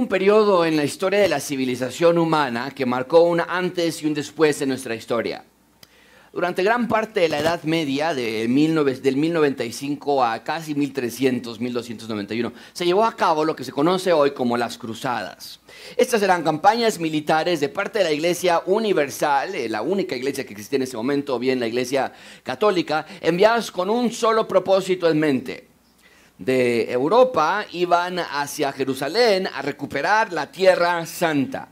un periodo en la historia de la civilización humana que marcó un antes y un después en nuestra historia. Durante gran parte de la Edad Media, de del 1095 a casi 1300, 1291, se llevó a cabo lo que se conoce hoy como las Cruzadas. Estas eran campañas militares de parte de la Iglesia Universal, eh, la única iglesia que existía en ese momento, o bien la Iglesia Católica, enviadas con un solo propósito en mente. De Europa iban hacia Jerusalén a recuperar la Tierra Santa.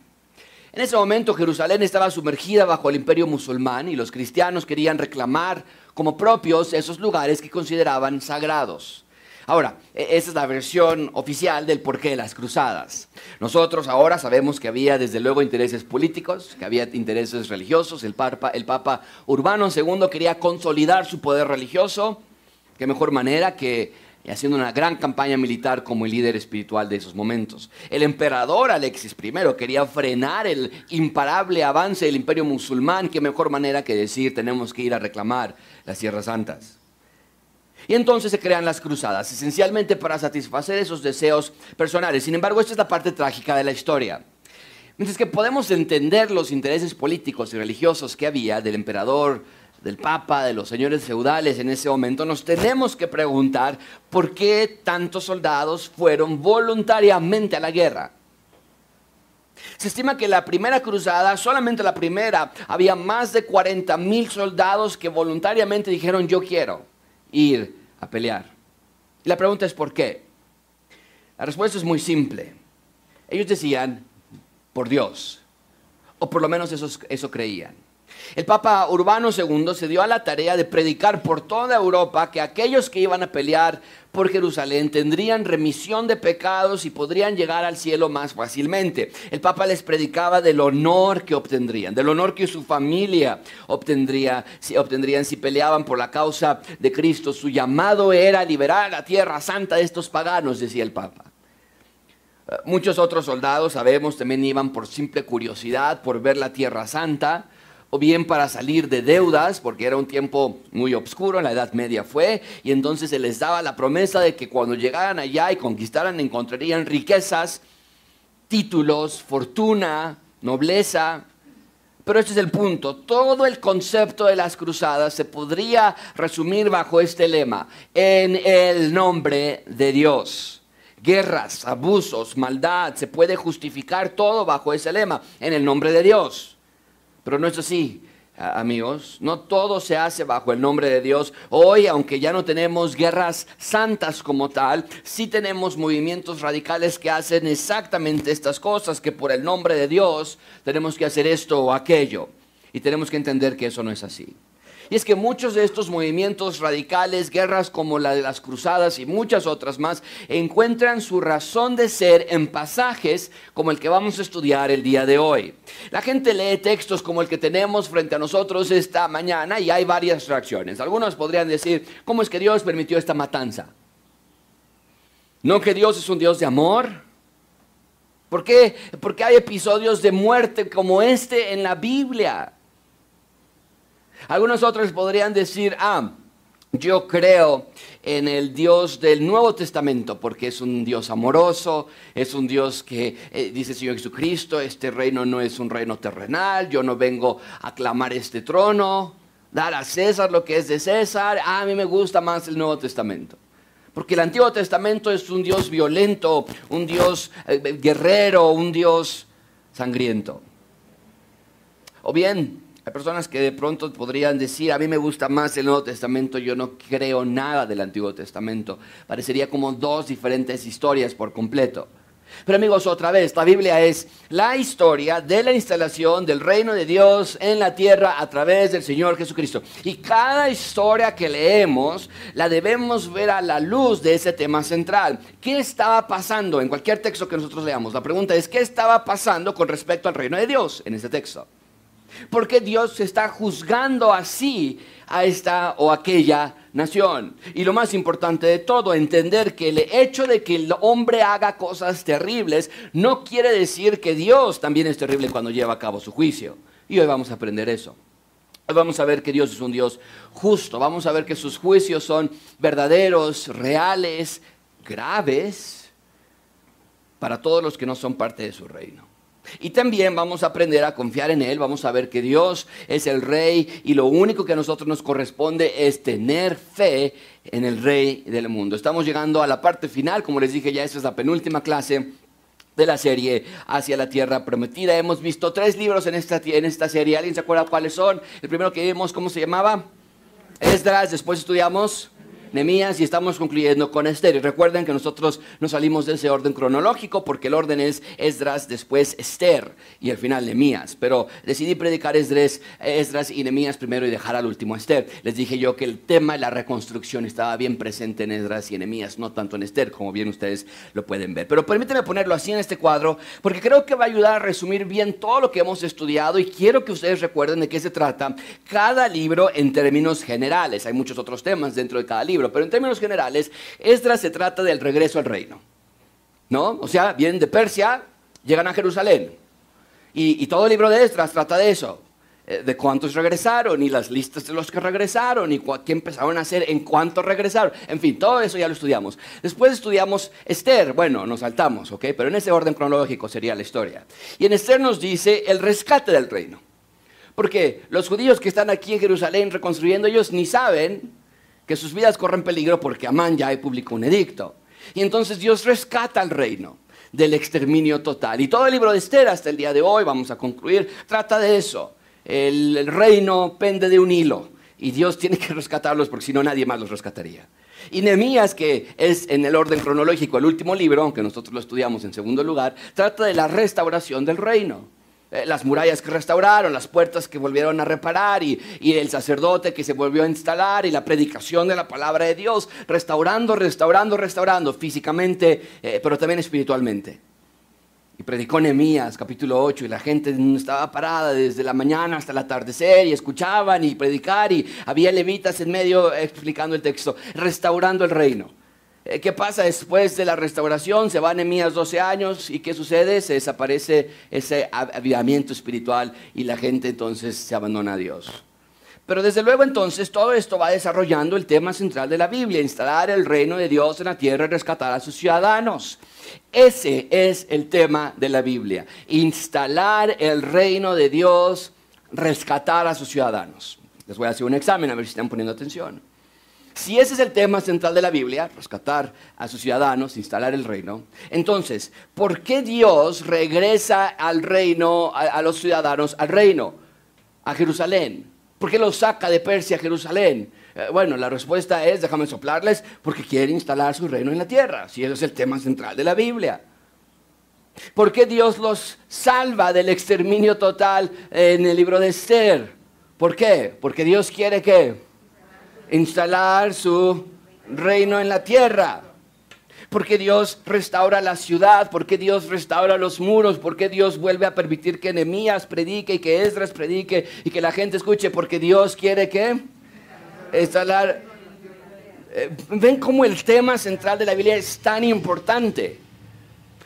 En ese momento Jerusalén estaba sumergida bajo el imperio musulmán y los cristianos querían reclamar como propios esos lugares que consideraban sagrados. Ahora, e-, esa es la versión oficial del porqué de las cruzadas. Nosotros ahora sabemos que había desde luego intereses políticos, que había intereses religiosos. El Papa, el Papa Urbano II quería consolidar su poder religioso. Qué mejor manera que y haciendo una gran campaña militar como el líder espiritual de esos momentos. El emperador Alexis I quería frenar el imparable avance del imperio musulmán, qué mejor manera que decir tenemos que ir a reclamar las tierras santas. Y entonces se crean las cruzadas, esencialmente para satisfacer esos deseos personales. Sin embargo, esta es la parte trágica de la historia. Mientras que podemos entender los intereses políticos y religiosos que había del emperador del Papa, de los señores feudales en ese momento, nos tenemos que preguntar por qué tantos soldados fueron voluntariamente a la guerra. Se estima que la primera cruzada, solamente la primera, había más de 40 mil soldados que voluntariamente dijeron yo quiero ir a pelear. Y la pregunta es ¿por qué? La respuesta es muy simple. Ellos decían, por Dios, o por lo menos eso, eso creían. El Papa Urbano II se dio a la tarea de predicar por toda Europa que aquellos que iban a pelear por Jerusalén tendrían remisión de pecados y podrían llegar al cielo más fácilmente. El Papa les predicaba del honor que obtendrían, del honor que su familia obtendría, si, obtendrían si peleaban por la causa de Cristo. Su llamado era liberar la tierra santa de estos paganos, decía el Papa. Muchos otros soldados, sabemos, también iban por simple curiosidad, por ver la tierra santa o bien para salir de deudas, porque era un tiempo muy oscuro, en la Edad Media fue, y entonces se les daba la promesa de que cuando llegaran allá y conquistaran encontrarían riquezas, títulos, fortuna, nobleza. Pero este es el punto, todo el concepto de las cruzadas se podría resumir bajo este lema, en el nombre de Dios. Guerras, abusos, maldad, se puede justificar todo bajo ese lema, en el nombre de Dios. Pero no es así, amigos. No todo se hace bajo el nombre de Dios. Hoy, aunque ya no tenemos guerras santas como tal, sí tenemos movimientos radicales que hacen exactamente estas cosas, que por el nombre de Dios tenemos que hacer esto o aquello. Y tenemos que entender que eso no es así. Y es que muchos de estos movimientos radicales, guerras como la de las cruzadas y muchas otras más, encuentran su razón de ser en pasajes como el que vamos a estudiar el día de hoy. La gente lee textos como el que tenemos frente a nosotros esta mañana y hay varias reacciones. Algunos podrían decir, ¿cómo es que Dios permitió esta matanza? ¿No que Dios es un Dios de amor? ¿Por qué? Porque hay episodios de muerte como este en la Biblia. Algunos otros podrían decir, ah, yo creo en el Dios del Nuevo Testamento porque es un Dios amoroso, es un Dios que eh, dice Señor Jesucristo, este reino no es un reino terrenal, yo no vengo a clamar este trono, dar a César lo que es de César, a mí me gusta más el Nuevo Testamento. Porque el Antiguo Testamento es un Dios violento, un Dios eh, guerrero, un Dios sangriento. O bien, hay personas que de pronto podrían decir, a mí me gusta más el Nuevo Testamento, yo no creo nada del Antiguo Testamento. Parecería como dos diferentes historias por completo. Pero amigos, otra vez, la Biblia es la historia de la instalación del reino de Dios en la tierra a través del Señor Jesucristo. Y cada historia que leemos la debemos ver a la luz de ese tema central. ¿Qué estaba pasando en cualquier texto que nosotros leamos? La pregunta es, ¿qué estaba pasando con respecto al reino de Dios en ese texto? Porque Dios está juzgando así a esta o aquella nación. Y lo más importante de todo, entender que el hecho de que el hombre haga cosas terribles no quiere decir que Dios también es terrible cuando lleva a cabo su juicio. Y hoy vamos a aprender eso. Hoy vamos a ver que Dios es un Dios justo. Vamos a ver que sus juicios son verdaderos, reales, graves para todos los que no son parte de su reino. Y también vamos a aprender a confiar en Él, vamos a ver que Dios es el Rey y lo único que a nosotros nos corresponde es tener fe en el Rey del mundo. Estamos llegando a la parte final, como les dije ya, esta es la penúltima clase de la serie Hacia la Tierra Prometida. Hemos visto tres libros en esta, en esta serie. ¿Alguien se acuerda cuáles son? El primero que vimos, ¿cómo se llamaba? Esdras, después estudiamos Nemías y estamos concluyendo con Esther. Y recuerden que nosotros no salimos de ese orden cronológico porque el orden es Esdras, después Esther y al final Nemías. Pero decidí predicar Esdras, Esdras y Nemías primero y dejar al último Esther. Les dije yo que el tema de la reconstrucción estaba bien presente en Esdras y Nemías, no tanto en Esther, como bien ustedes lo pueden ver. Pero permítanme ponerlo así en este cuadro porque creo que va a ayudar a resumir bien todo lo que hemos estudiado y quiero que ustedes recuerden de qué se trata cada libro en términos generales. Hay muchos otros temas dentro de cada libro pero en términos generales, Esdras se trata del regreso al reino. ¿No? O sea, vienen de Persia, llegan a Jerusalén. Y, todo el libro de Esdras trata de eso eh, de cuántos regresaron y las listas de los que regresaron y qué empezaron a hacer en cuánto regresaron. En fin, todo eso ya lo estudiamos. Después estudiamos Esther. Bueno, nos saltamos, ¿ok? Pero en ese orden cronológico sería la historia. Y en Esther nos dice el rescate del reino. Porque los judíos que están aquí en Jerusalén reconstruyendo, ellos ni saben que sus vidas corren peligro porque Amán ya publicó un edicto. Y entonces Dios rescata al reino del exterminio total. Y todo el libro de Esther hasta el día de hoy, vamos a concluir, trata de eso. El, reino pende de un hilo y Dios tiene que rescatarlos porque si no nadie más los rescataría. Y Nehemías, que es en el orden cronológico el último libro, aunque nosotros lo estudiamos en segundo lugar, trata de la restauración del reino. Eh, las murallas que restauraron, las puertas que volvieron a reparar y, el sacerdote que se volvió a instalar y la predicación de la palabra de Dios, restaurando, restaurando, restaurando físicamente, eh, pero también espiritualmente. Y predicó Nehemías, capítulo 8, y la gente estaba parada desde la mañana hasta el atardecer y escuchaban y predicar y había levitas en medio explicando el texto, restaurando el reino. Eh, ¿Qué pasa después de la restauración? Se va Nehemías 12 años y ¿qué sucede? Se desaparece ese avivamiento espiritual y la gente entonces se abandona a Dios. Pero desde luego entonces todo esto va desarrollando el tema central de la Biblia, instalar el reino de Dios en la tierra y rescatar a sus ciudadanos. Ese es el tema de la Biblia, instalar el reino de Dios, rescatar a sus ciudadanos. Les voy a hacer un examen a ver si están poniendo atención. Si ese es el tema central de la Biblia, rescatar a sus ciudadanos, instalar el reino, entonces, ¿por qué Dios regresa al reino, a, los ciudadanos, al reino, a Jerusalén? ¿Por qué los saca de Persia a Jerusalén? Eh, bueno, la respuesta es, déjame soplarles, porque quiere instalar su reino en la tierra, si ese es el tema central de la Biblia. ¿Por qué Dios los salva del exterminio total en el libro de Esther? ¿Por qué? Porque Dios quiere que instalar su reino en la tierra. Porque Dios restaura la ciudad, porque Dios restaura los muros, porque Dios vuelve a permitir que Nehemías predique y que Esdras predique y que la gente escuche, porque Dios quiere que instalar. Eh, ven cómo el tema central de la Biblia es tan importante.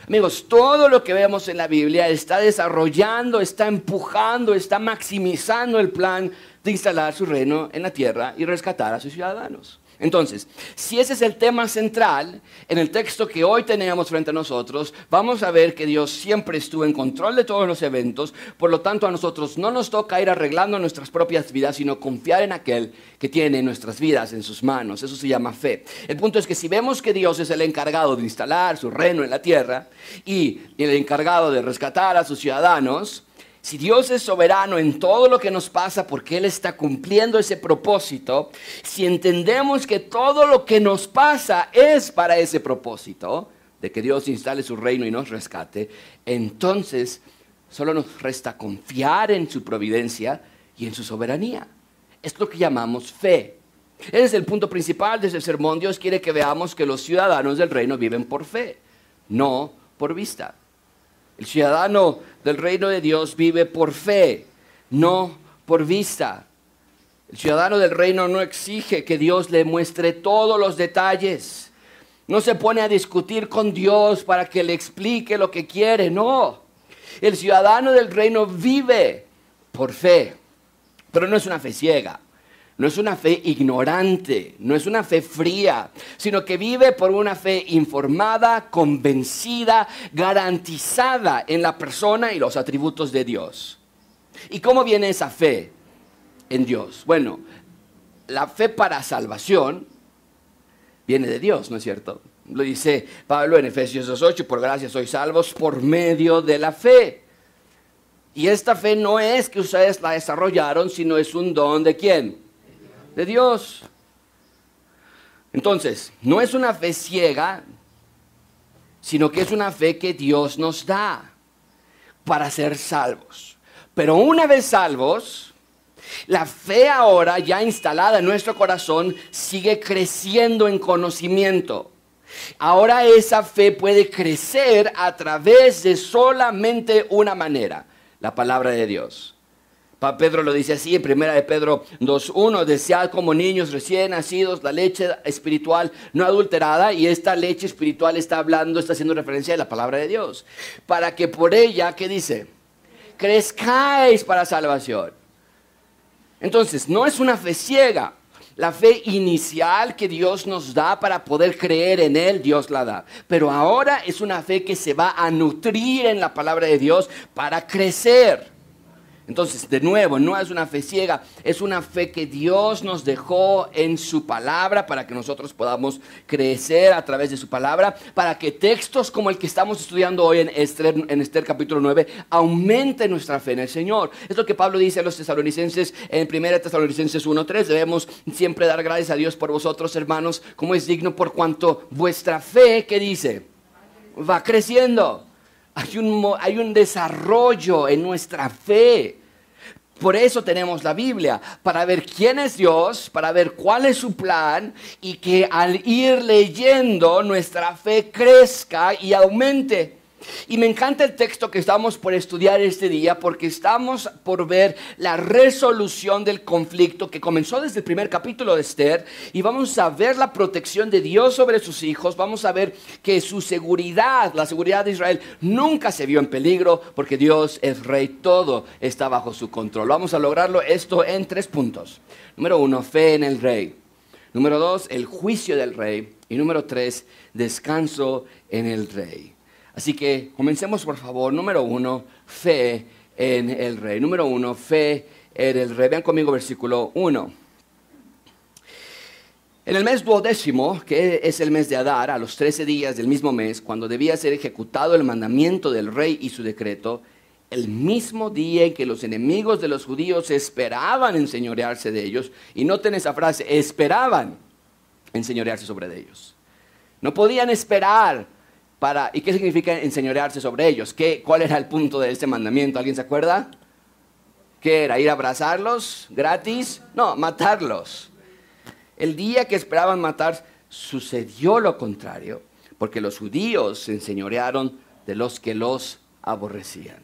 Amigos, todo lo que vemos en la Biblia está desarrollando, está empujando, está maximizando el plan de instalar su reino en la tierra y rescatar a sus ciudadanos. Entonces, si ese es el tema central en el texto que hoy tenemos frente a nosotros, vamos a ver que Dios siempre estuvo en control de todos los eventos, por lo tanto a nosotros no nos toca ir arreglando nuestras propias vidas, sino confiar en aquel que tiene nuestras vidas en sus manos. Eso se llama fe. El punto es que si vemos que Dios es el encargado de instalar su reino en la tierra y el encargado de rescatar a sus ciudadanos, si Dios es soberano en todo lo que nos pasa porque Él está cumpliendo ese propósito, si entendemos que todo lo que nos pasa es para ese propósito, de que Dios instale su reino y nos rescate, entonces solo nos resta confiar en su providencia y en su soberanía. Es lo que llamamos fe. Ese es el punto principal de ese sermón. Dios quiere que veamos que los ciudadanos del reino viven por fe, no por vista. El ciudadano del reino de Dios vive por fe, no por vista. El ciudadano del reino no exige que Dios le muestre todos los detalles. No se pone a discutir con Dios para que le explique lo que quiere, no. El ciudadano del reino vive por fe, pero no es una fe ciega. No es una fe ignorante, no es una fe fría, sino que vive por una fe informada, convencida, garantizada en la persona y los atributos de Dios. ¿Y cómo viene esa fe en Dios? Bueno, la fe para salvación viene de Dios, ¿no es cierto? Lo dice Pablo en Efesios 2.8, por gracia sois salvos por medio de la fe. Y esta fe no es que ustedes la desarrollaron, sino es un don de quién? De Dios. Entonces, no es una fe ciega, sino que es una fe que Dios nos da para ser salvos. Pero una vez salvos, la fe ahora ya instalada en nuestro corazón sigue creciendo en conocimiento. Ahora esa fe puede crecer a través de solamente una manera, la palabra de Dios. Pedro lo dice así en primera de Pedro 2.1, desead como niños recién nacidos la leche espiritual no adulterada y esta leche espiritual está hablando, está haciendo referencia a la palabra de Dios, para que por ella, ¿qué dice? Crezcáis para salvación. Entonces, no es una fe ciega, la fe inicial que Dios nos da para poder creer en Él, Dios la da. Pero ahora es una fe que se va a nutrir en la palabra de Dios para crecer. Entonces, de nuevo, no es una fe ciega, es una fe que Dios nos dejó en su palabra para que nosotros podamos crecer a través de su palabra, para que textos como el que estamos estudiando hoy en Esther, en Esther capítulo 9 aumenten nuestra fe en el Señor. Es lo que Pablo dice a los tesalonicenses en 1 Tesalonicenses 1.3. Debemos siempre dar gracias a Dios por vosotros, hermanos, como es digno por cuanto vuestra fe, ¿qué dice? Va creciendo. Hay un, hay un desarrollo en nuestra fe. Por eso tenemos la Biblia, para ver quién es Dios, para ver cuál es su plan y que al ir leyendo nuestra fe crezca y aumente. Y me encanta el texto que estamos por estudiar este día porque estamos por ver la resolución del conflicto que comenzó desde el primer capítulo de Esther y vamos a ver la protección de Dios sobre sus hijos, vamos a ver que su seguridad, la seguridad de Israel nunca se vio en peligro porque Dios es rey, todo está bajo su control. Vamos a lograrlo esto en tres puntos. Número uno, fe en el rey. Número dos, el juicio del rey. Y número tres, descanso en el rey. Así que comencemos por favor. Número uno, fe en el rey. Número uno, fe en el rey. Vean conmigo versículo 1. En el mes duodécimo, que es el mes de Adar, a los trece días del mismo mes, cuando debía ser ejecutado el mandamiento del rey y su decreto, el mismo día en que los enemigos de los judíos esperaban enseñorearse de ellos, y noten esa frase, esperaban enseñorearse sobre ellos. No podían esperar ¿Y qué significa enseñorearse sobre ellos? ¿Qué, ¿Cuál era el punto de este mandamiento? ¿Alguien se acuerda? ¿Qué era? ¿Ir a abrazarlos gratis? No, matarlos. El día que esperaban matar, sucedió lo contrario, porque los judíos se enseñorearon de los que los aborrecían.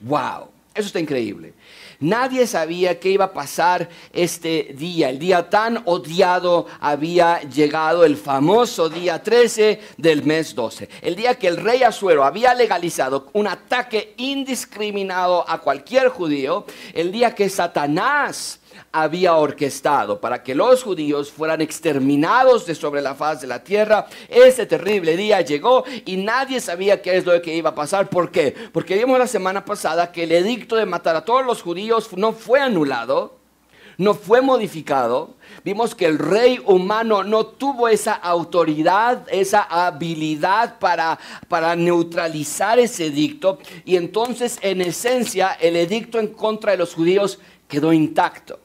¡Wow! Eso está increíble. Nadie sabía qué iba a pasar este día. El día tan odiado había llegado, el famoso día 13 del mes 12. El día que el rey Asuero había legalizado un ataque indiscriminado a cualquier judío. El día que Satanás había orquestado para que los judíos fueran exterminados de sobre la faz de la tierra. Ese terrible día llegó y nadie sabía qué es lo que iba a pasar. ¿Por qué? Porque vimos la semana pasada que el edicto de matar a todos los judíos no fue anulado, no fue modificado. Vimos que el rey humano no tuvo esa autoridad, esa habilidad para, para neutralizar ese edicto. Y entonces, en esencia, el edicto en contra de los judíos quedó intacto.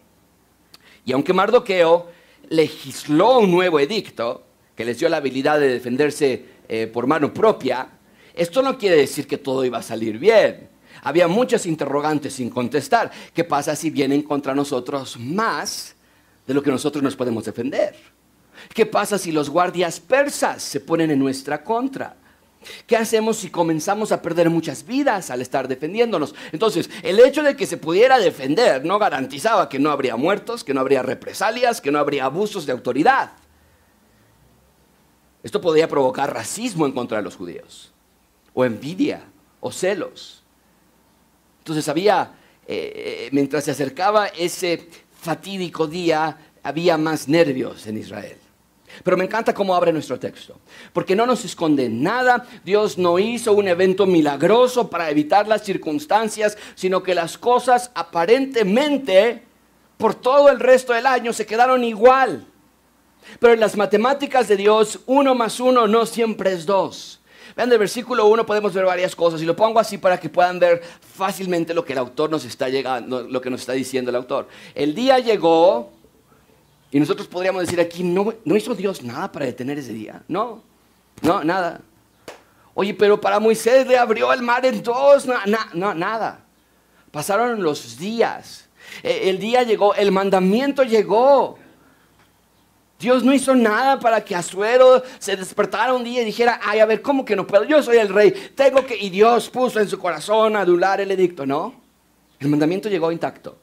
Y aunque Mardoqueo legisló un nuevo edicto que les dio la habilidad de defenderse eh, por mano propia, esto no quiere decir que todo iba a salir bien. Había muchas interrogantes sin contestar. ¿Qué pasa si vienen contra nosotros más de lo que nosotros nos podemos defender? ¿Qué pasa si los guardias persas se ponen en nuestra contra? ¿Qué hacemos si comenzamos a perder muchas vidas al estar defendiéndonos? Entonces, el hecho de que se pudiera defender no garantizaba que no habría muertos, que no habría represalias, que no habría abusos de autoridad. Esto podía provocar racismo en contra de los judíos, o envidia, o celos. Entonces había, eh, eh, mientras se acercaba ese fatídico día había más nervios en Israel. Pero me encanta cómo abre nuestro texto, porque no nos esconde nada. Dios no hizo un evento milagroso para evitar las circunstancias, sino que las cosas aparentemente por todo el resto del año se quedaron igual. Pero en las matemáticas de Dios, uno más uno no siempre es dos. Vean, del versículo 1 podemos ver varias cosas y lo pongo así para que puedan ver fácilmente lo que el autor nos está llegando, lo que nos está diciendo el autor. El día llegó y nosotros podríamos decir aquí, no, no hizo Dios nada para detener ese día. No, no, nada. Oye, pero para Moisés le abrió el mar en dos, no, no nada. Pasaron los días. E, el día llegó, el mandamiento llegó. Dios no hizo nada para que Azuero se despertara un día y dijera, ay, a ver, ¿cómo que no puedo? Yo soy el rey, tengo que... Y Dios puso en su corazón adular el edicto, ¿no? El mandamiento llegó intacto.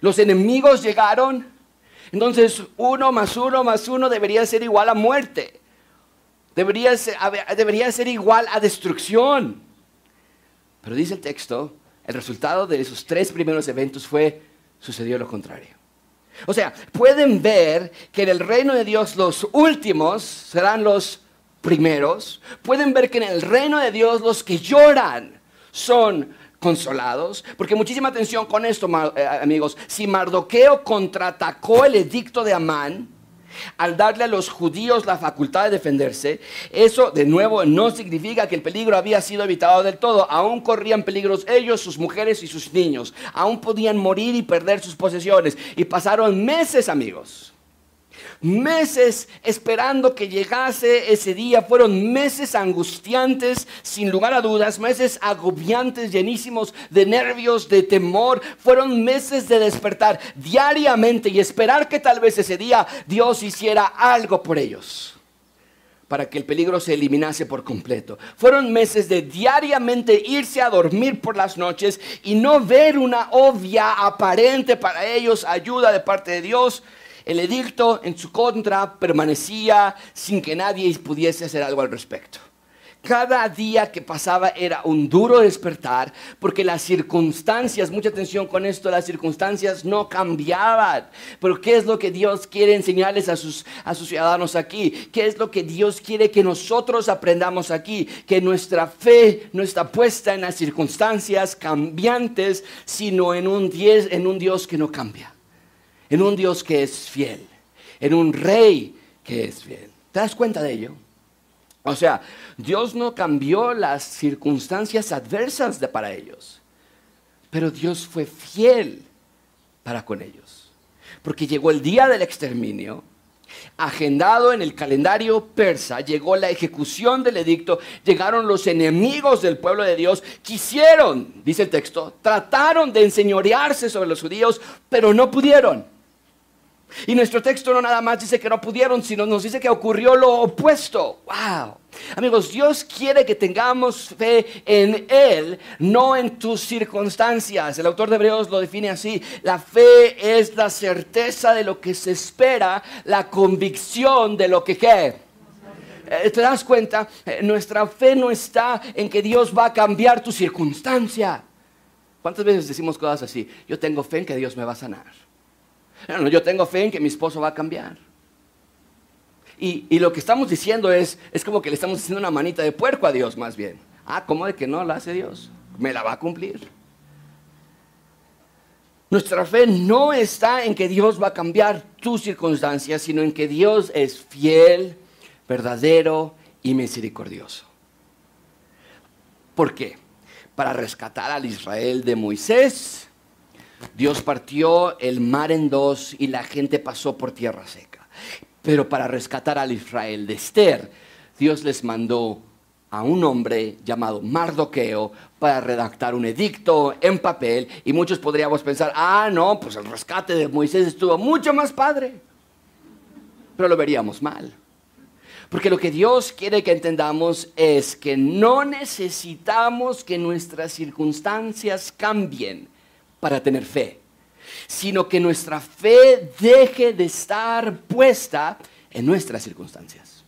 Los enemigos llegaron, entonces uno más uno más uno debería ser igual a muerte. Debería ser, debería ser igual a destrucción. Pero dice el texto, el resultado de esos tres primeros eventos fue, sucedió lo contrario. O sea, pueden ver que en el reino de Dios los últimos serán los primeros. Pueden ver que en el reino de Dios los que lloran son consolados. Porque muchísima atención con esto, eh, amigos. Si Mardoqueo contraatacó el edicto de Amán, al darle a los judíos la facultad de defenderse, eso de nuevo no significa que el peligro había sido evitado del todo. Aún corrían peligros ellos, sus mujeres y sus niños. Aún podían morir y perder sus posesiones. Y pasaron meses, amigos meses esperando que llegase ese día. Fueron meses angustiantes, sin lugar a dudas, meses agobiantes, llenísimos de nervios, de temor. Fueron meses de despertar diariamente y esperar que tal vez ese día Dios hiciera algo por ellos para que el peligro se eliminase por completo. Fueron meses de diariamente irse a dormir por las noches y no ver una obvia aparente para ellos ayuda de parte de Dios el edicto en su contra permanecía sin que nadie pudiese hacer algo al respecto. Cada día que pasaba era un duro despertar porque las circunstancias, mucha atención con esto, las circunstancias no cambiaban. Pero ¿qué es lo que Dios quiere enseñarles a sus, a sus ciudadanos aquí? ¿Qué es lo que Dios quiere que nosotros aprendamos aquí? Que nuestra fe no está puesta en las circunstancias cambiantes, sino en un, en un Dios que no cambia en un Dios que es fiel, en un rey que es fiel. ¿Te das cuenta de ello? O sea, Dios no cambió las circunstancias adversas de para ellos, pero Dios fue fiel para con ellos. Porque llegó el día del exterminio, agendado en el calendario persa, llegó la ejecución del edicto, llegaron los enemigos del pueblo de Dios, quisieron, dice el texto, trataron de enseñorearse sobre los judíos, pero no pudieron. Y nuestro texto no nada más dice que no pudieron, sino nos dice que ocurrió lo opuesto. ¡Wow! Amigos, Dios quiere que tengamos fe en Él, no en tus circunstancias. El autor de Hebreos lo define así. La fe es la certeza de lo que se espera, la convicción de lo que qué. Eh, ¿Te das cuenta? Eh, nuestra fe no está en que Dios va a cambiar tu circunstancia. ¿Cuántas veces decimos cosas así? Yo tengo fe en que Dios me va a sanar. Yo tengo fe en que mi esposo va a cambiar. Y, lo que estamos diciendo es, es como que le estamos haciendo una manita de puerco a Dios más bien. Ah, ¿cómo de que no la hace Dios? Me la va a cumplir. Nuestra fe no está en que Dios va a cambiar tus circunstancias, sino en que Dios es fiel, verdadero y misericordioso. ¿Por qué? Para rescatar al Israel de Moisés Dios partió el mar en dos y la gente pasó por tierra seca. Pero para rescatar al Israel de Esther, Dios les mandó a un hombre llamado Mardoqueo para redactar un edicto en papel y muchos podríamos pensar, ah, no, pues el rescate de Moisés estuvo mucho más padre. Pero lo veríamos mal. Porque lo que Dios quiere que entendamos es que no necesitamos que nuestras circunstancias cambien para tener fe, sino que nuestra fe deje de estar puesta en nuestras circunstancias.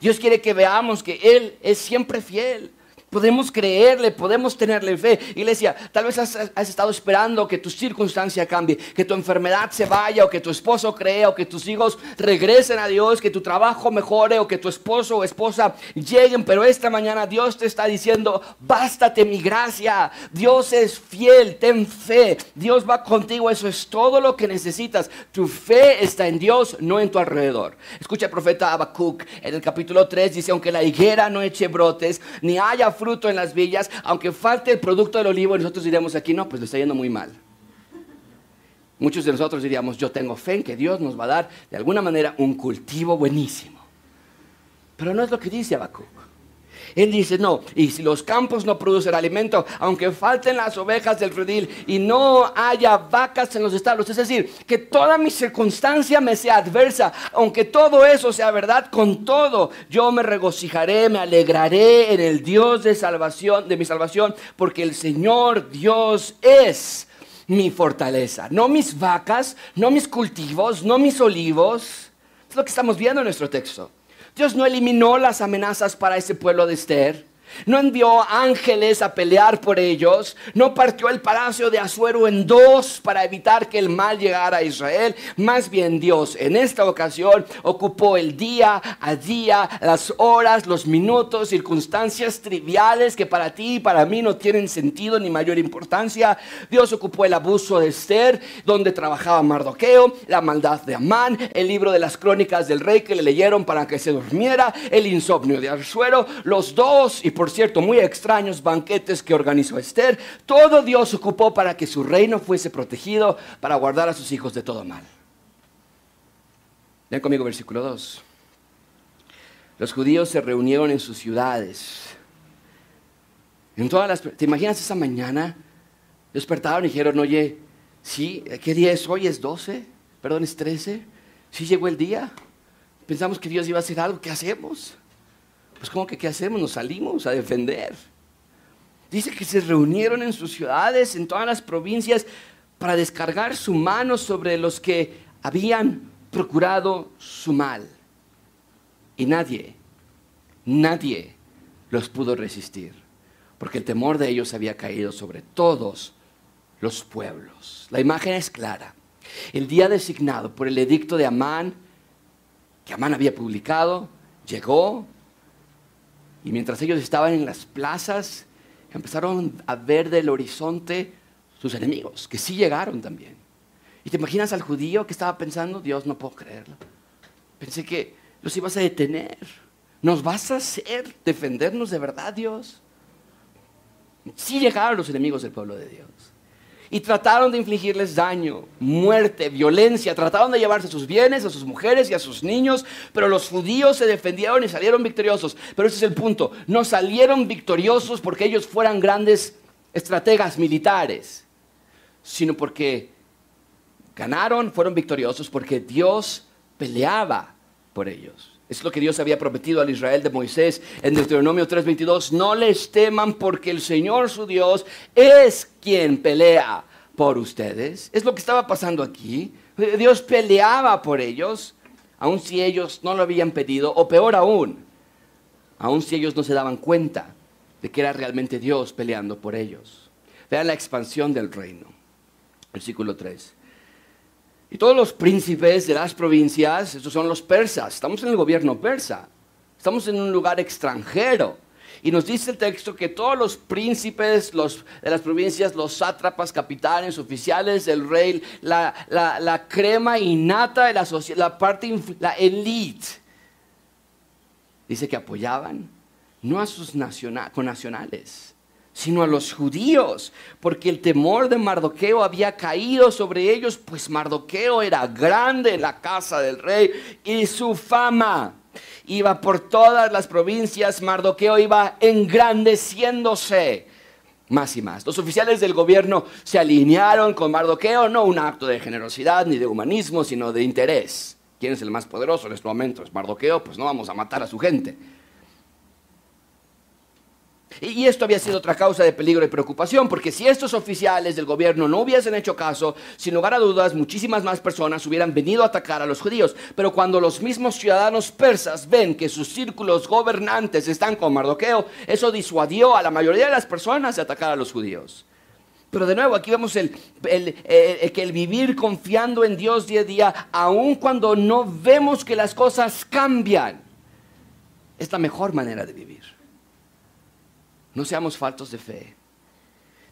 Dios quiere que veamos que Él es siempre fiel. Podemos creerle, podemos tenerle fe. Iglesia, tal vez has, estado esperando que tu circunstancia cambie, que tu enfermedad se vaya, o que tu esposo crea, o que tus hijos regresen a Dios, que tu trabajo mejore, o que tu esposo o esposa lleguen. Pero esta mañana Dios te está diciendo, bástate mi gracia. Dios es fiel, ten fe. Dios va contigo, eso es todo lo que necesitas. Tu fe está en Dios, no en tu alrededor. Escucha el profeta Habacuc en el capítulo 3, dice, aunque la higuera no eche brotes, ni haya fruto en las villas, aunque falte el producto del olivo, nosotros diríamos aquí, no, pues le está yendo muy mal. Muchos de nosotros diríamos, yo tengo fe en que Dios nos va a dar de alguna manera un cultivo buenísimo. Pero no es lo que dice Habacuc. Él dice, no, y si los campos no producen alimento, aunque falten las ovejas del redil y no haya vacas en los establos, es decir, que toda mi circunstancia me sea adversa, aunque todo eso sea verdad, con todo yo me regocijaré, me alegraré en el Dios de salvación, de mi salvación, porque el Señor Dios es mi fortaleza, no mis vacas, no mis cultivos, no mis olivos. Es lo que estamos viendo en nuestro texto. Dios no eliminó las amenazas para ese pueblo de Esther. No envió ángeles a pelear por ellos. No partió el palacio de Azuero en dos para evitar que el mal llegara a Israel. Más bien Dios en esta ocasión ocupó el día a día, las horas, los minutos, circunstancias triviales que para ti y para mí no tienen sentido ni mayor importancia. Dios ocupó el abuso de Esther, donde trabajaba Mardoqueo, la maldad de Amán, el libro de las crónicas del rey que le leyeron para que se durmiera, el insomnio de Azuero, los dos y por cierto, muy extraños banquetes que organizó Esther, todo Dios ocupó para que su reino fuese protegido, para guardar a sus hijos de todo mal. Ven conmigo versículo 2. Los judíos se reunieron en sus ciudades. En todas las, ¿Te imaginas esa mañana? Despertaron y dijeron, oye, ¿sí? ¿Qué día es hoy? ¿Es 12? Perdón, ¿es 13? ¿Sí llegó el día? Pensamos que Dios iba a hacer algo. ¿Qué hacemos? Pues ¿cómo que qué hacemos? Nos salimos a defender. Dice que se reunieron en sus ciudades, en todas las provincias, para descargar su mano sobre los que habían procurado su mal. Y nadie, nadie los pudo resistir, porque el temor de ellos había caído sobre todos los pueblos. La imagen es clara. El día designado por el edicto de Amán, que Amán había publicado, llegó y mientras ellos estaban en las plazas, empezaron a ver del horizonte sus enemigos, que sí llegaron también. Y te imaginas al judío que estaba pensando, Dios, no puedo creerlo. Pensé que los ibas a detener. ¿Nos vas a hacer defendernos de verdad, Dios? Sí llegaron los enemigos del pueblo de Dios y trataron de infligirles daño, muerte, violencia, trataron de llevarse sus bienes, a sus mujeres y a sus niños, pero los judíos se defendieron y salieron victoriosos. Pero ese es el punto, no salieron victoriosos porque ellos fueran grandes estrategas militares, sino porque ganaron, fueron victoriosos porque Dios peleaba por ellos. Es lo que Dios había prometido al Israel de Moisés en Deuteronomio 3:22. No les teman porque el Señor su Dios es quien pelea por ustedes. Es lo que estaba pasando aquí. Dios peleaba por ellos, aun si ellos no lo habían pedido, o peor aún, aun si ellos no se daban cuenta de que era realmente Dios peleando por ellos. Vean la expansión del reino. Versículo 3. Y todos los príncipes de las provincias, estos son los persas, estamos en el gobierno persa, estamos en un lugar extranjero. Y nos dice el texto que todos los príncipes de las provincias, los sátrapas, capitanes, oficiales del rey, la, crema innata de la sociedad, la parte, la elite, dice que apoyaban no a sus nacionales, sino a los judíos, porque el temor de Mardoqueo había caído sobre ellos, pues Mardoqueo era grande en la casa del rey y su fama iba por todas las provincias, Mardoqueo iba engrandeciéndose más y más. Los oficiales del gobierno se alinearon con Mardoqueo, no un acto de generosidad ni de humanismo, sino de interés. ¿Quién es el más poderoso en este momento? Es Mardoqueo, pues no vamos a matar a su gente. Y esto había sido otra causa de peligro y preocupación, porque si estos oficiales del gobierno no hubiesen hecho caso, sin lugar a dudas, muchísimas más personas hubieran venido a atacar a los judíos. Pero cuando los mismos ciudadanos persas ven que sus círculos gobernantes están con Mardoqueo, eso disuadió a la mayoría de las personas de atacar a los judíos. Pero de nuevo, aquí vemos el, que el vivir confiando en Dios día a día, aun cuando no vemos que las cosas cambian, es la mejor manera de vivir. No seamos faltos de fe.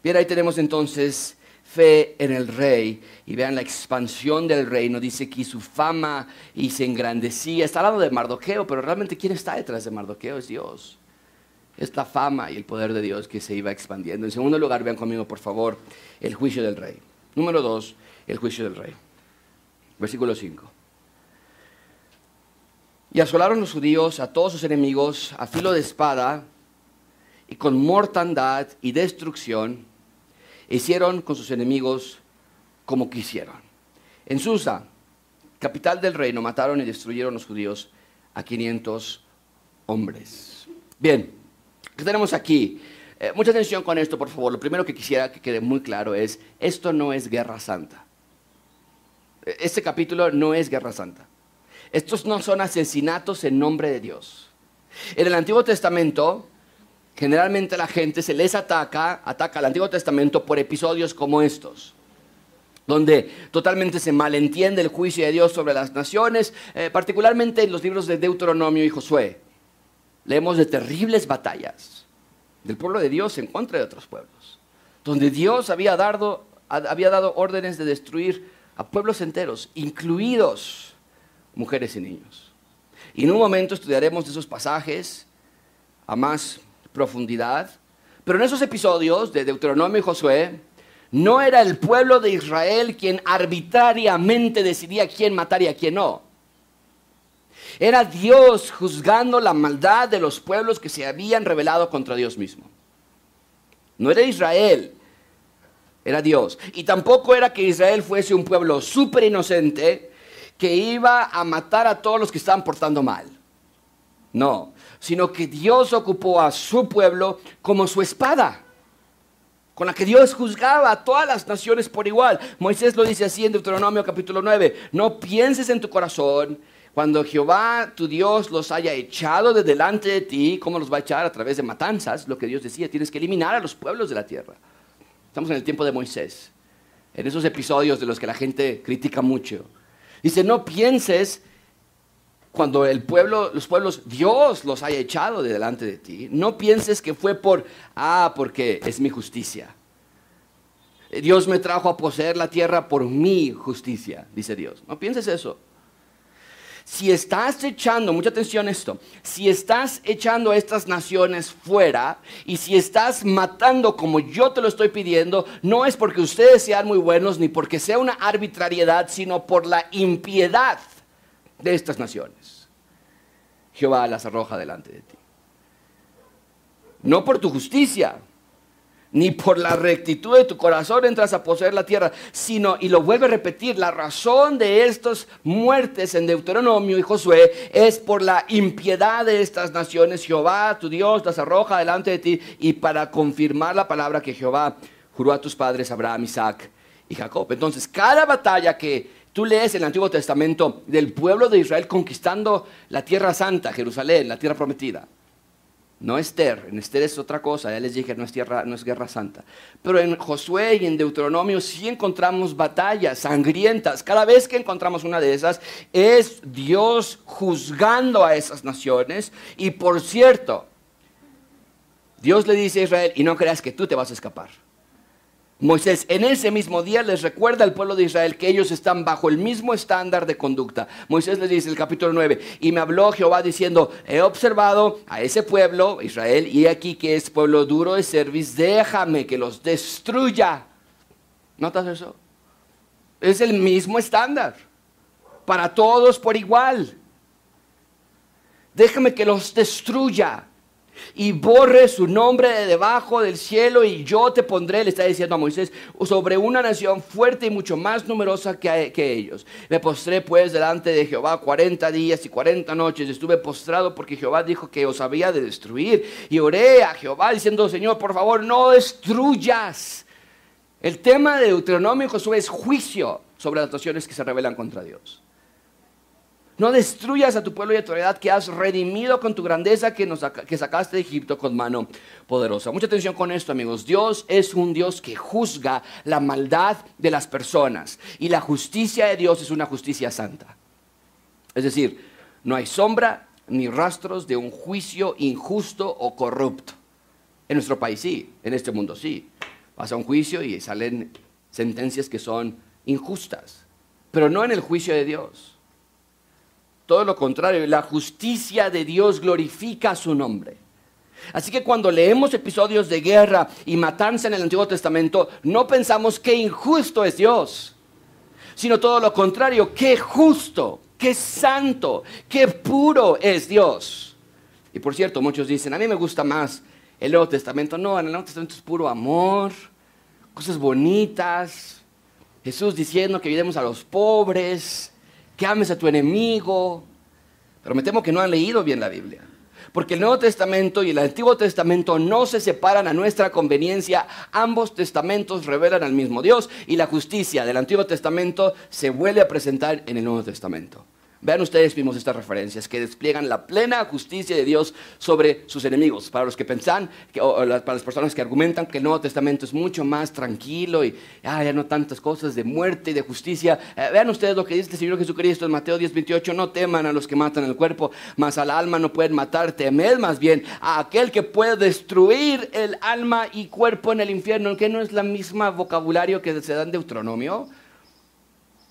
Bien, ahí tenemos entonces fe en el rey. Y vean la expansión del reino. Dice que su fama y se engrandecía. Está hablando de Mardoqueo, pero realmente ¿quién está detrás de Mardoqueo? Es Dios es la fama y el poder de Dios que se iba expandiendo. En segundo lugar, vean conmigo, por favor, el juicio del rey. Número dos, el juicio del rey. Versículo 5. Y asolaron los judíos a todos sus enemigos a filo de espada y con mortandad y destrucción hicieron con sus enemigos como quisieron. En Susa, capital del reino, mataron y destruyeron los judíos a 500 hombres. Bien, ¿Qué tenemos aquí? Eh, mucha atención con esto, por favor. Lo primero que quisiera que quede muy claro es, esto no es guerra santa. E, este capítulo no es guerra santa. Estos no son asesinatos en nombre de Dios. En el Antiguo Testamento, generalmente la gente se les ataca, ataca al Antiguo Testamento por episodios como estos donde totalmente se malentiende el juicio de Dios sobre las naciones, eh, particularmente en los libros de Deuteronomio y Josué leemos de terribles batallas del pueblo de Dios en contra de otros pueblos, donde Dios había dado, había dado órdenes de destruir a pueblos enteros, incluidos mujeres y niños. Y en un momento estudiaremos esos pasajes a más profundidad, pero en esos episodios de Deuteronomio y Josué, no era el pueblo de Israel quien arbitrariamente decidía quién matar y a quién no. Era Dios juzgando la maldad de los pueblos que se habían rebelado contra Dios mismo. No era Israel, era Dios. Y tampoco era que Israel fuese un pueblo súper inocente que iba a matar a todos los que estaban portando mal. No, sino que Dios ocupó a su pueblo como su espada, con la que Dios juzgaba a todas las naciones por igual. Moisés lo dice así en Deuteronomio capítulo 9, no pienses en tu corazón cuando Jehová tu Dios los haya echado de delante de ti, ¿cómo los va a echar? A través de matanzas, lo que Dios decía, tienes que eliminar a los pueblos de la tierra. Estamos en el tiempo de Moisés, en esos episodios de los que la gente critica mucho. Dice, no pienses cuando el pueblo, los pueblos, Dios los haya echado de delante de ti, no pienses que fue por, ah, porque es mi justicia. Dios me trajo a poseer la tierra por mi justicia, dice Dios. No pienses eso. Si estás echando, mucha atención a esto, si estás echando a estas naciones fuera y si estás matando como yo te lo estoy pidiendo, no es porque ustedes sean muy buenos ni porque sea una arbitrariedad, sino por la impiedad de estas naciones. Jehová las arroja delante de ti. No por tu justicia, ni por la rectitud de tu corazón entras a poseer la tierra, sino, y lo vuelve a repetir, la razón de estas muertes en Deuteronomio y Josué es por la impiedad de estas naciones. Jehová, tu Dios, las arroja delante de ti y para confirmar la palabra que Jehová juró a tus padres, Abraham, Isaac y Jacob. Entonces, cada batalla que tú lees el Antiguo Testamento del pueblo de Israel conquistando la tierra santa, Jerusalén, la tierra prometida, no Esther, en Esther es otra cosa, ya les dije, no es, tierra, no es guerra santa. Pero en Josué y en Deuteronomio sí encontramos batallas sangrientas. Cada vez que encontramos una de esas es Dios juzgando a esas naciones. Y por cierto, Dios le dice a Israel, y no creas que tú te vas a escapar. Moisés en ese mismo día les recuerda al pueblo de Israel que ellos están bajo el mismo estándar de conducta. Moisés les dice en el capítulo 9, y me habló Jehová diciendo, he observado a ese pueblo, Israel, y aquí que es pueblo duro de servicio, déjame que los destruya. ¿Notas eso? Es el mismo estándar, para todos por igual. Déjame que los destruya. Y borre su nombre de debajo del cielo y yo te pondré, le está diciendo a Moisés, sobre una nación fuerte y mucho más numerosa que, ellos. Me postré pues delante de Jehová 40 días y 40 noches. Estuve postrado porque Jehová dijo que os había de destruir. Y oré a Jehová diciendo, Señor, por favor, no destruyas. El tema de Deuteronomio Josué es juicio sobre las naciones que se rebelan contra Dios. No destruyas a tu pueblo y a tu heredad que has redimido con tu grandeza que, nos, que sacaste de Egipto con mano poderosa. Mucha atención con esto, amigos. Dios es un Dios que juzga la maldad de las personas. Y la justicia de Dios es una justicia santa. Es decir, no hay sombra ni rastros de un juicio injusto o corrupto. En nuestro país sí, en este mundo sí. Pasa un juicio y salen sentencias que son injustas, pero no en el juicio de Dios. Todo lo contrario, la justicia de Dios glorifica su nombre. Así que cuando leemos episodios de guerra y matanza en el Antiguo Testamento, no pensamos que injusto es Dios, sino todo lo contrario, qué justo, qué santo, qué puro es Dios. Y por cierto, muchos dicen, a mí me gusta más el Nuevo Testamento. No, en el Nuevo Testamento es puro amor, cosas bonitas, Jesús diciendo que ayudemos a los pobres, que ames a tu enemigo. Pero me temo que no han leído bien la Biblia. Porque el Nuevo Testamento y el Antiguo Testamento no se separan a nuestra conveniencia. Ambos testamentos revelan al mismo Dios y la justicia del Antiguo Testamento se vuelve a presentar en el Nuevo Testamento. Vean ustedes mismos estas referencias que despliegan la plena justicia de Dios sobre sus enemigos. Para los que pensan, o, para las personas que argumentan que el Nuevo Testamento es mucho más tranquilo y ah, ya no tantas cosas de muerte y de justicia. Eh, vean ustedes lo que dice el Señor Jesucristo en Mateo 10, 28. No teman a los que matan el cuerpo, mas al alma no pueden matar. Temed más bien a aquel que puede destruir el alma y cuerpo en el infierno. ¿Que no es la misma vocabulario que se da en Deuteronomio?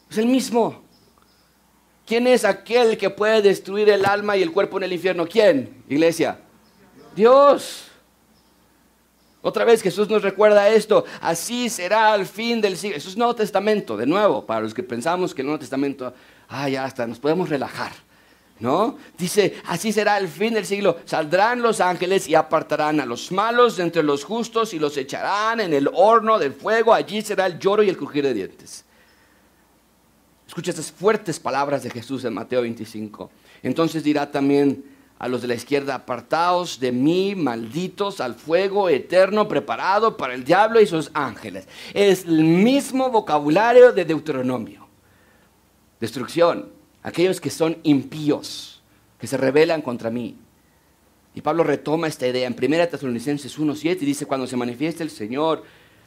Es el mismo. ¿Quién es aquel que puede destruir el alma y el cuerpo en el infierno? ¿Quién, iglesia? Dios. Otra vez Jesús nos recuerda esto, así será al fin del siglo. Eso es Nuevo Testamento, de nuevo, para los que pensamos que el Nuevo Testamento, ah, ya está, nos podemos relajar. ¿No? Dice, así será el fin del siglo. Saldrán los ángeles y apartarán a los malos de entre los justos y los echarán en el horno del fuego. Allí será el lloro y el crujir de dientes. Escucha estas fuertes palabras de Jesús en Mateo 25. Entonces dirá también a los de la izquierda, apartaos de mí, malditos, al fuego eterno preparado para el diablo y sus ángeles. Es el mismo vocabulario de Deuteronomio. Destrucción, aquellos que son impíos, que se rebelan contra mí. Y Pablo retoma esta idea en 1 Tesalonicenses 1.7 y dice, cuando se manifieste el Señor,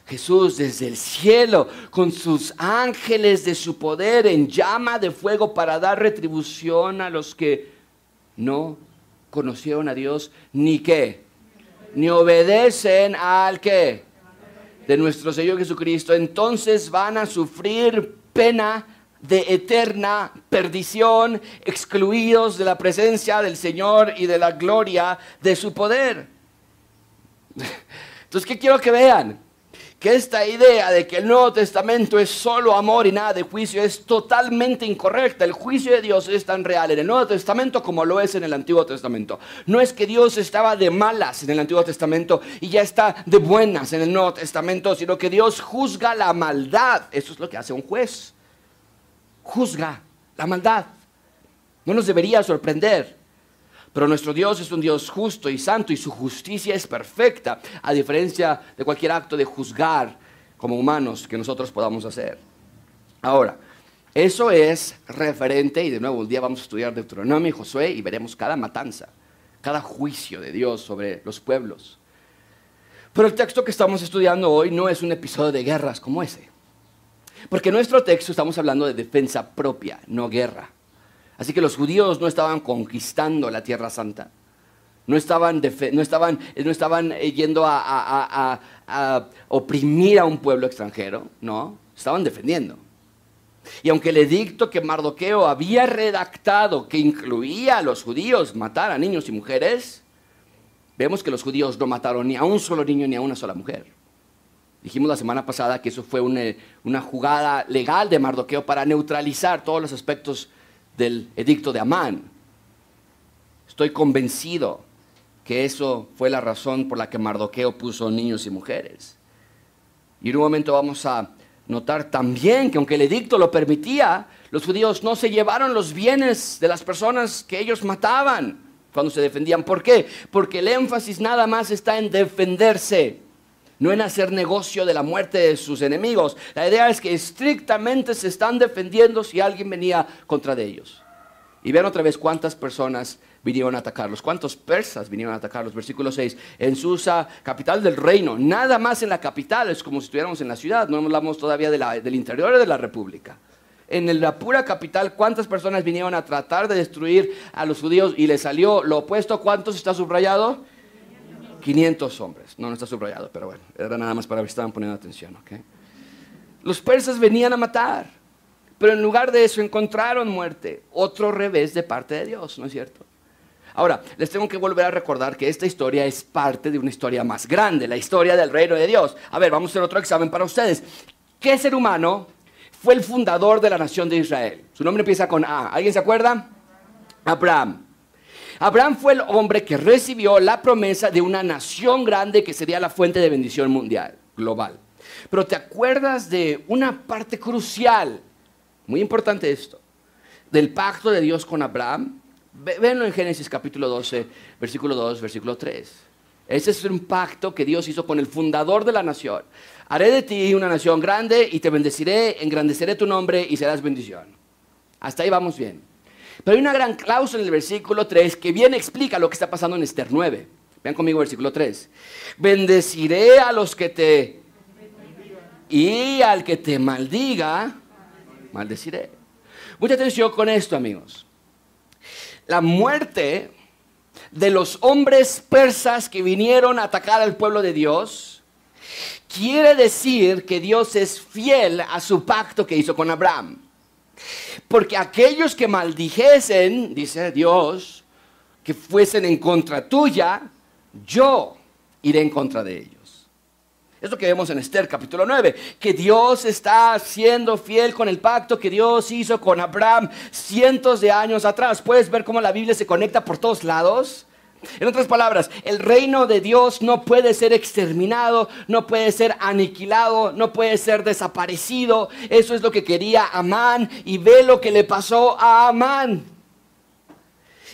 Jesús desde el cielo con sus ángeles de su poder en llama de fuego para dar retribución a los que no conocieron a Dios ni qué, ni obedecen al que de nuestro Señor Jesucristo, entonces van a sufrir pena de eterna perdición, excluidos de la presencia del Señor y de la gloria de su poder. Entonces, ¿qué quiero que vean? Que esta idea de que el Nuevo Testamento es solo amor y nada de juicio es totalmente incorrecta. El juicio de Dios es tan real en el Nuevo Testamento como lo es en el Antiguo Testamento. No es que Dios estaba de malas en el Antiguo Testamento y ya está de buenas en el Nuevo Testamento, sino que Dios juzga la maldad. Eso es lo que hace un juez. Juzga la maldad. No nos debería sorprender. Pero nuestro Dios es un Dios justo y santo y su justicia es perfecta, a diferencia de cualquier acto de juzgar como humanos que nosotros podamos hacer. Ahora, eso es referente, y de nuevo un día vamos a estudiar Deuteronomio y Josué y veremos cada matanza, cada juicio de Dios sobre los pueblos. Pero el texto que estamos estudiando hoy no es un episodio de guerras como ese. Porque en nuestro texto estamos hablando de defensa propia, no guerra. Así que los judíos no estaban conquistando la Tierra Santa. No estaban, no estaban, no estaban eh, yendo a, oprimir a un pueblo extranjero, no, estaban defendiendo. Y aunque el edicto que Mardoqueo había redactado, que incluía a los judíos matar a niños y mujeres, vemos que los judíos no mataron ni a un solo niño ni a una sola mujer. Dijimos la semana pasada que eso fue una, una jugada legal de Mardoqueo para neutralizar todos los aspectos del edicto de Amán. Estoy convencido que eso fue la razón por la que Mardoqueo puso niños y mujeres. Y en un momento vamos a notar también que aunque el edicto lo permitía, los judíos no se llevaron los bienes de las personas que ellos mataban cuando se defendían. ¿Por qué? Porque el énfasis nada más está en defenderse, no en hacer negocio de la muerte de sus enemigos. La idea es que estrictamente se están defendiendo si alguien venía contra de ellos. Y vean otra vez cuántas personas vinieron a atacarlos, cuántos persas vinieron a atacarlos. Versículo 6, en Susa, capital del reino, nada más en la capital, es como si estuviéramos en la ciudad, no hablamos todavía del interior de la república en la pura capital, ¿cuántas personas vinieron a tratar de destruir a los judíos y les salió lo opuesto? ¿Cuántos está subrayado? 500 hombres. No, no está subrayado, pero bueno, era nada más para ver si estaban poniendo atención. Los persas venían a matar, pero en lugar de eso encontraron muerte. Otro revés de parte de Dios, ¿no es cierto? Ahora, les tengo que volver a recordar que esta historia es parte de una historia más grande, la historia del reino de Dios. A ver, vamos a hacer otro examen para ustedes. ¿Qué ser humano fue el fundador de la nación de Israel. Su nombre empieza con A. ¿Alguien se acuerda? Abraham. Abraham fue el hombre que recibió la promesa de una nación grande que sería la fuente de bendición mundial, global. Pero te acuerdas de una parte crucial, muy importante esto, del pacto de Dios con Abraham. Venlo en Génesis capítulo 12, versículo 2, versículo 3. Ese es un pacto que Dios hizo con el fundador de la nación haré de ti una nación grande y te bendeciré, engrandeceré tu nombre y serás bendición. Hasta ahí vamos bien. Pero hay una gran cláusula en el versículo 3 que bien explica lo que está pasando en Esther 9. Vean conmigo versículo 3. Bendeciré a los que te... Y al que te maldiga, maldeciré. Mucha atención con esto, amigos. La muerte de los hombres persas que vinieron a atacar al pueblo de Dios quiere decir que Dios es fiel a su pacto que hizo con Abraham. Porque aquellos que maldijesen, dice Dios, que fuesen en contra tuya, yo iré en contra de ellos. Es lo que vemos en Esther capítulo 9, que Dios está siendo fiel con el pacto que Dios hizo con Abraham cientos de años atrás. Puedes ver cómo la Biblia se conecta por todos lados. En otras palabras, el reino de Dios no puede ser exterminado, no puede ser aniquilado, no puede ser desaparecido. Eso es lo que quería Amán y ve lo que le pasó a Amán.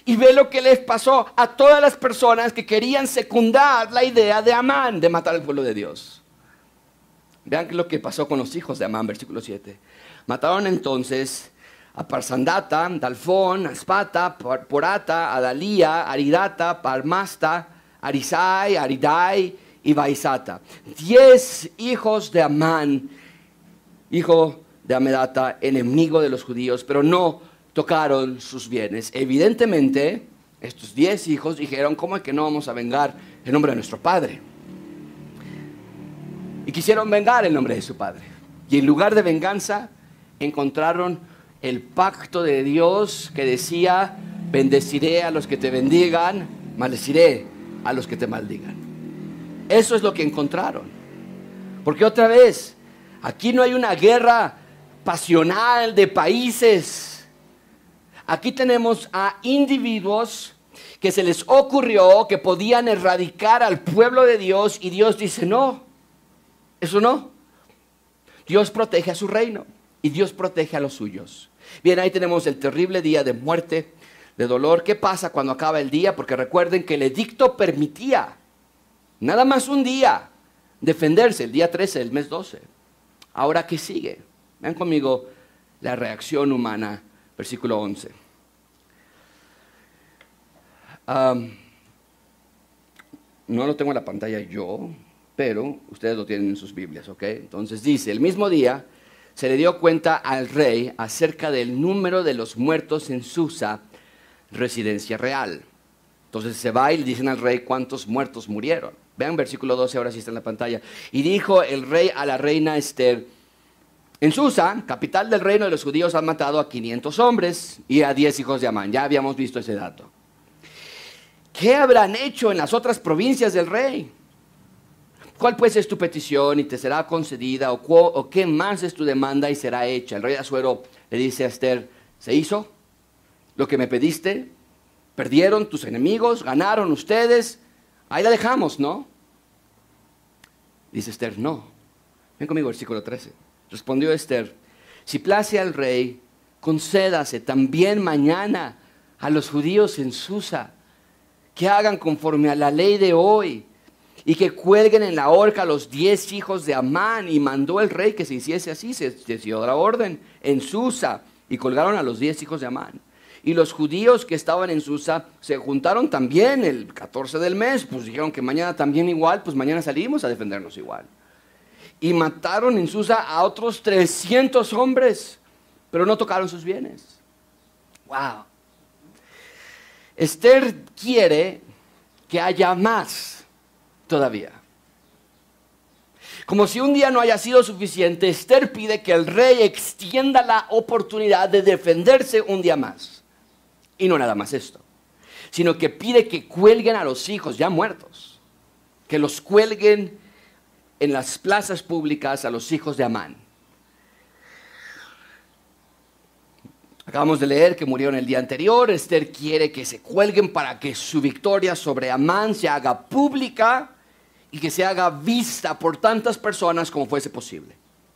Y ve lo que les pasó a todas las personas que querían secundar la idea de Amán de matar al pueblo de Dios. Vean lo que pasó con los hijos de Amán, versículo 7. Mataron entonces a Parsandata, Dalfón, Aspata, Porata, Adalía, Aridata, Parmasta, Arisai, Aridai y Baisata. Diez hijos de Amán, hijo de Amedata, enemigo de los judíos, pero no tocaron sus bienes. Evidentemente, estos diez hijos dijeron, ¿cómo es que no vamos a vengar el nombre de nuestro padre? Y quisieron vengar el nombre de su padre. Y en lugar de venganza, encontraron el pacto de Dios que decía, bendeciré a los que te bendigan, maldeciré a los que te maldigan. Eso es lo que encontraron. Porque otra vez, aquí no hay una guerra pasional de países. Aquí tenemos a individuos que se les ocurrió que podían erradicar al pueblo de Dios y Dios dice, no, eso no. Dios protege a su reino y Dios protege a los suyos. Bien, ahí tenemos el terrible día de muerte, de dolor. ¿Qué pasa cuando acaba el día? Porque recuerden que el edicto permitía nada más un día defenderse, el día 13 del mes 12. Ahora, ¿qué sigue? Vean conmigo la reacción humana, versículo 11. no lo tengo en la pantalla yo, pero ustedes lo tienen en sus Biblias, ¿ok? Entonces dice, el mismo día se le dio cuenta al rey acerca del número de los muertos en Susa, residencia real. Entonces se va y le dicen al rey cuántos muertos murieron. Vean versículo 12, ahora sí está en la pantalla. Y dijo el rey a la reina Esther, en Susa, capital del reino de los judíos, han matado a 500 hombres y a 10 hijos de Amán. Ya habíamos visto ese dato. ¿Qué habrán hecho en las otras provincias del rey? ¿Cuál pues es tu petición y te será concedida? ¿O, qué más es tu demanda y será hecha? El rey Azuero le dice a Esther, ¿se hizo lo que me pediste? ¿Perdieron tus enemigos? ¿Ganaron ustedes? Ahí la dejamos, ¿no? Dice Esther, no. Ven conmigo, versículo 13. Respondió Esther, si place al rey, concédase también mañana a los judíos en Susa que hagan conforme a la ley de hoy y que cuelguen en la horca los diez hijos de Amán. Y mandó el rey que se hiciese así, se, dio la orden en Susa y colgaron a los diez hijos de Amán. Y los judíos que estaban en Susa se juntaron también el 14 del mes, pues dijeron que mañana también igual, pues mañana salimos a defendernos igual. Y mataron en Susa a otros 300 hombres, pero no tocaron sus bienes. Wow. Esther quiere que haya más todavía. Como si un día no haya sido suficiente, Esther pide que el rey extienda la oportunidad de defenderse un día más. Y no nada más esto, sino que pide que cuelguen a los hijos ya muertos, que los cuelguen en las plazas públicas a los hijos de Amán. Acabamos de leer que murieron el día anterior. Esther quiere que se cuelguen para que su victoria sobre Amán se haga pública y que se haga vista por tantas personas como fuese posible.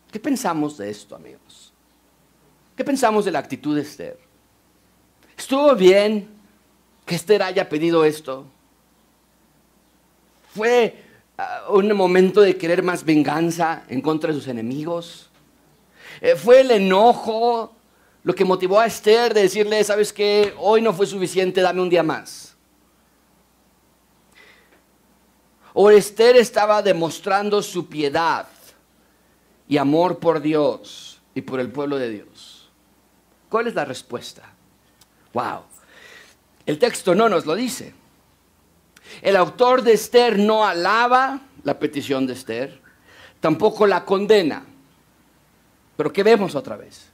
¿Qué pensamos de esto, amigos? ¿Qué pensamos de la actitud de Esther? ¿Estuvo bien que Esther haya pedido esto? ¿Fue ah, un momento de querer más venganza en contra de sus enemigos? Eh, ¿Fue el enojo lo que motivó a Esther de decirle, sabes que hoy no fue suficiente, dame un día más. O Esther estaba demostrando su piedad y amor por Dios y por el pueblo de Dios. ¿Cuál es la respuesta? Wow. El texto no nos lo dice. El autor de Esther no alaba la petición de Esther, tampoco la condena. Pero ¿qué vemos otra vez?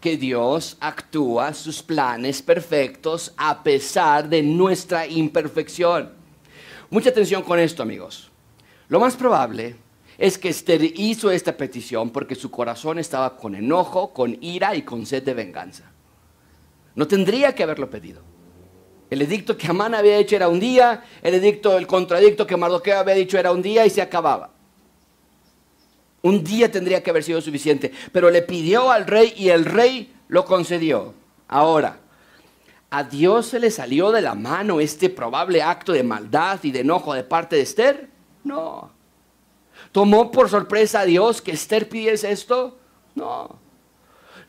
que Dios actúa sus planes perfectos a pesar de nuestra imperfección. Mucha atención con esto, amigos. Lo más probable es que Esther hizo esta petición porque su corazón estaba con enojo, con ira y con sed de venganza. No tendría que haberlo pedido. El edicto que Amán había hecho era un día, el edicto, el contradicto que Mardoqueo había dicho era un día y se acababa. Un día tendría que haber sido suficiente, pero le pidió al rey y el rey lo concedió. Ahora, ¿a Dios se le salió de la mano este probable acto de maldad y de enojo de parte de Esther? No. ¿Tomó por sorpresa a Dios que Esther pidiese esto? No.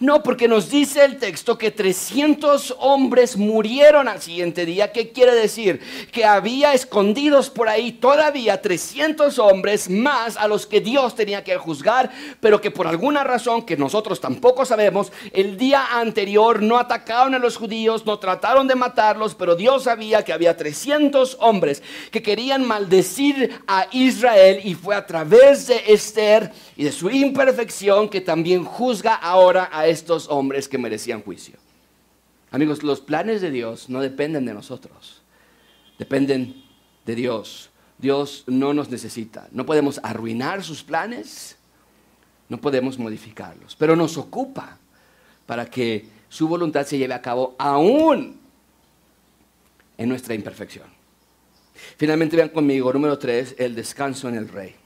No, porque nos dice el texto que 300 hombres murieron al siguiente día. ¿Qué quiere decir? Que había escondidos por ahí todavía 300 hombres más a los que Dios tenía que juzgar, pero que por alguna razón que nosotros tampoco sabemos, el día anterior no atacaron a los judíos, no trataron de matarlos, pero Dios sabía que había 300 hombres que querían maldecir a Israel y fue a través de Esther y de su imperfección que también juzga ahora a estos hombres que merecían juicio. Amigos, los planes de Dios no dependen de nosotros, dependen de Dios. Dios no nos necesita. No podemos arruinar sus planes, no podemos modificarlos, pero nos ocupa para que su voluntad se lleve a cabo aún en nuestra imperfección. Finalmente vean conmigo, número 3, el descanso en el rey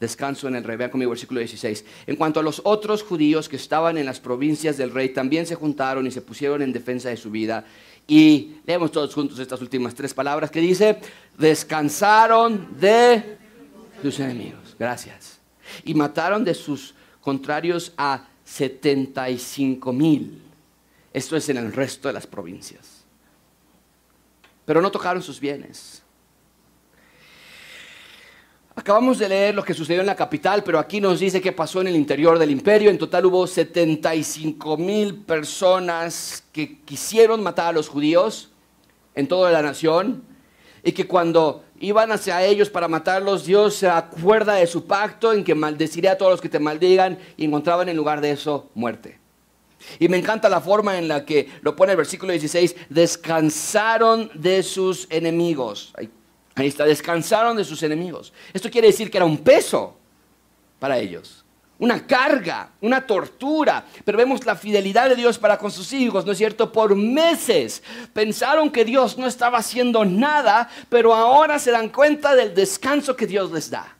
descanso en el rey. Vean conmigo versículo 16. En cuanto a los otros judíos que estaban en las provincias del rey, también se juntaron y se pusieron en defensa de su vida. Y leemos todos juntos estas últimas tres palabras que dice, descansaron de sus enemigos. Gracias. Y mataron de sus contrarios a 75 mil. Esto es en el resto de las provincias. Pero no tocaron sus bienes Acabamos de leer lo que sucedió en la capital, pero aquí nos dice qué pasó en el interior del imperio. En total hubo 75 mil personas que quisieron matar a los judíos en toda la nación y que cuando iban hacia ellos para matarlos, Dios se acuerda de su pacto en que maldeciré a todos los que te maldigan y encontraban en lugar de eso muerte. Y me encanta la forma en la que lo pone el versículo 16, descansaron de sus enemigos. Ahí está, descansaron de sus enemigos. Esto quiere decir que era un peso para ellos. una carga, una tortura. Pero vemos la fidelidad de Dios para con sus hijos, ¿no es cierto? Por meses pensaron que Dios no estaba haciendo nada, pero ahora se dan cuenta del descanso que Dios les da.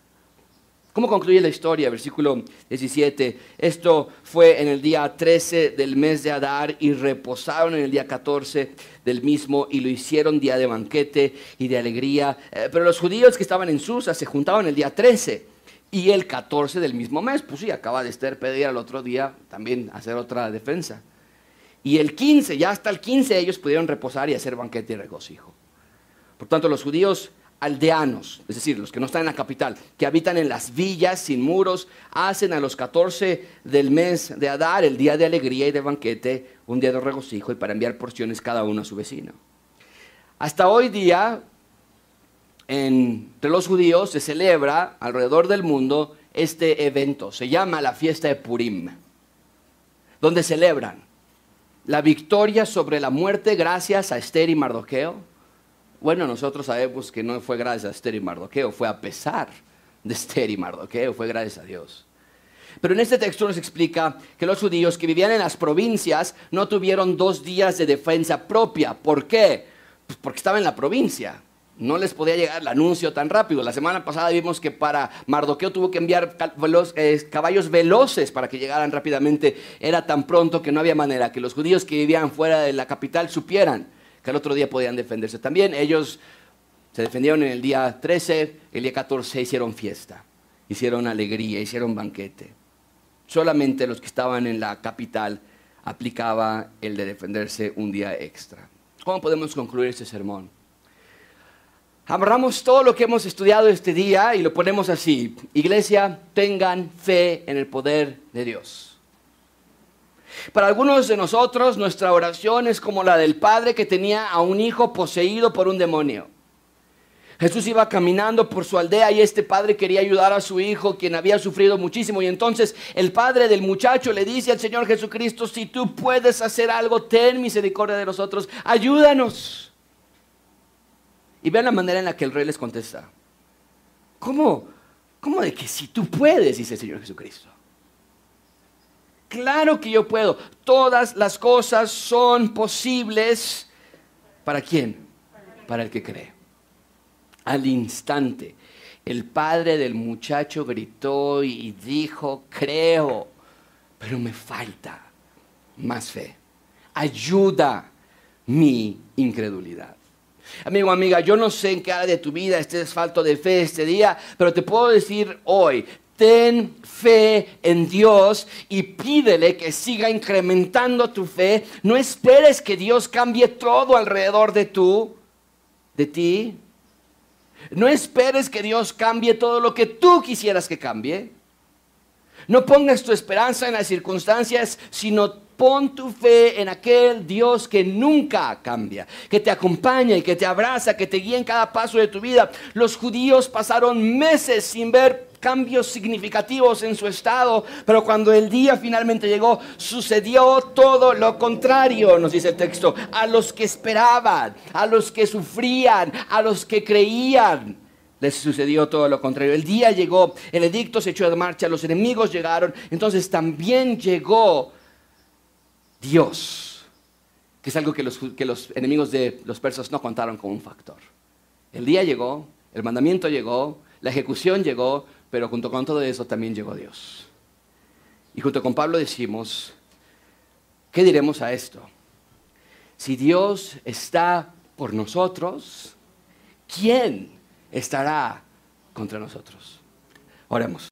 ¿Cómo concluye la historia? Versículo 17. Esto fue en el día 13 del mes de Adar y reposaron en el día 14 del mismo y lo hicieron día de banquete y de alegría. Eh, pero los judíos que estaban en Susa se juntaban el día 13 y el 14 del mismo mes. Pues sí, acaba de Esther pedir al otro día también hacer otra defensa. Y el 15, ya hasta el 15 ellos pudieron reposar y hacer banquete y regocijo. Por tanto, los judíos aldeanos, es decir, los que no están en la capital, que habitan en las villas sin muros, hacen a los 14 del mes de Adar el día de alegría y de banquete, un día de regocijo y para enviar porciones cada uno a su vecino. Hasta hoy día, entre los judíos se celebra alrededor del mundo este evento. Se llama la fiesta de Purim, donde celebran la victoria sobre la muerte gracias a Esther y Mardoqueo. Bueno, nosotros sabemos que no fue gracias a Esther y Mardoqueo, fue a pesar de Esther y Mardoqueo, fue gracias a Dios. Pero en este texto nos explica que los judíos que vivían en las provincias no tuvieron dos días de defensa propia. ¿Por qué? Pues porque estaba en la provincia no les podía llegar el anuncio tan rápido. La semana pasada vimos que para Mardoqueo tuvo que enviar eh, caballos veloces para que llegaran rápidamente. Era tan pronto que no había manera que los judíos que vivían fuera de la capital supieran que el otro día podían defenderse. También ellos se defendieron en el día 13, el día 14 hicieron fiesta, hicieron alegría, hicieron banquete. Solamente los que estaban en la capital aplicaba el de defenderse un día extra. ¿Cómo podemos concluir este sermón? Amarramos todo lo que hemos estudiado este día y lo ponemos así. Iglesia, tengan fe en el poder de Dios. Para algunos de nosotros nuestra oración es como la del padre que tenía a un hijo poseído por un demonio. Jesús iba caminando por su aldea y este padre quería ayudar a su hijo, quien había sufrido muchísimo. Y entonces el padre del muchacho le dice al Señor Jesucristo, si tú puedes hacer algo, ten misericordia de nosotros, ayúdanos. Y vean la manera en la que el rey les contesta. ¿Cómo? ¿Cómo de que si tú puedes? Dice el Señor Jesucristo. Claro que yo puedo. Todas las cosas son posibles. ¿Para quién? Para el que cree. Al instante, el padre del muchacho gritó y dijo, creo, pero me falta más fe. Ayuda mi incredulidad. Amigo, amiga, yo no sé en qué área de tu vida estés falto de fe este día, pero te puedo decir hoy, ten fe en Dios y pídele que siga incrementando tu fe. No esperes que Dios cambie todo alrededor de tú, de ti. No esperes que Dios cambie todo lo que tú quisieras que cambie. No pongas tu esperanza en las circunstancias, sino Pon tu fe en aquel Dios que nunca cambia, que te acompaña y que te abraza, que te guía en cada paso de tu vida. Los judíos pasaron meses sin ver cambios significativos en su estado, pero cuando el día finalmente llegó, sucedió todo lo contrario, nos dice el texto, a los que esperaban, a los que sufrían, a los que creían. Les sucedió todo lo contrario. El día llegó, el edicto se echó de marcha, los enemigos llegaron, entonces también llegó Dios, que es algo que los, que los enemigos de los persas no contaron como un factor. El día llegó, el mandamiento llegó, la ejecución llegó, pero junto con todo eso también llegó Dios. Y junto con Pablo decimos, ¿qué diremos a esto? Si Dios está por nosotros, ¿quién estará contra nosotros? Oremos.